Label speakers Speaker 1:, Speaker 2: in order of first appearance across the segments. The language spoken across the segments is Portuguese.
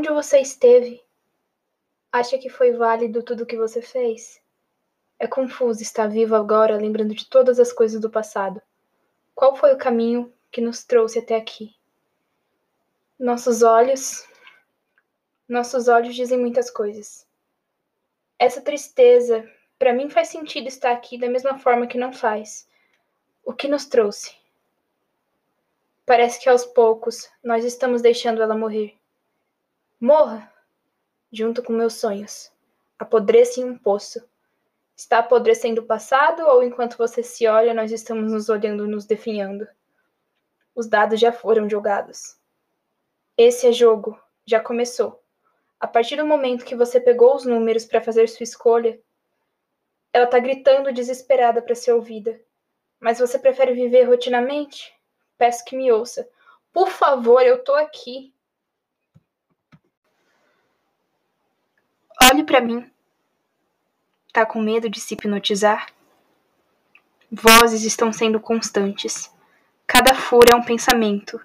Speaker 1: onde você esteve? Acha que foi válido tudo o que você fez? É confuso estar vivo agora, lembrando de todas as coisas do passado. Qual foi o caminho que nos trouxe até aqui? Nossos olhos. Nossos olhos dizem muitas coisas. Essa tristeza, para mim, faz sentido estar aqui da mesma forma que não faz. O que nos trouxe? Parece que aos poucos nós estamos deixando ela morrer. Morra! Junto com meus sonhos. Apodreça em um poço. Está apodrecendo o passado ou enquanto você se olha, nós estamos nos olhando, nos definhando? Os dados já foram jogados. Esse é jogo. Já começou. A partir do momento que você pegou os números para fazer sua escolha, ela está gritando desesperada para ser ouvida. Mas você prefere viver rotinamente? Peço que me ouça. Por favor, eu tô aqui. Olhe para mim. Tá com medo de se hipnotizar? Vozes estão sendo constantes. Cada furo é um pensamento.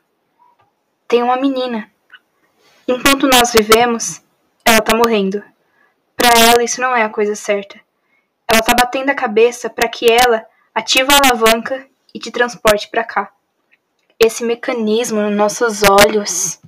Speaker 1: Tem uma menina. Enquanto nós vivemos, ela tá morrendo. Para ela isso não é a coisa certa. Ela tá batendo a cabeça para que ela ative a alavanca e te transporte para cá. Esse mecanismo nos nossos olhos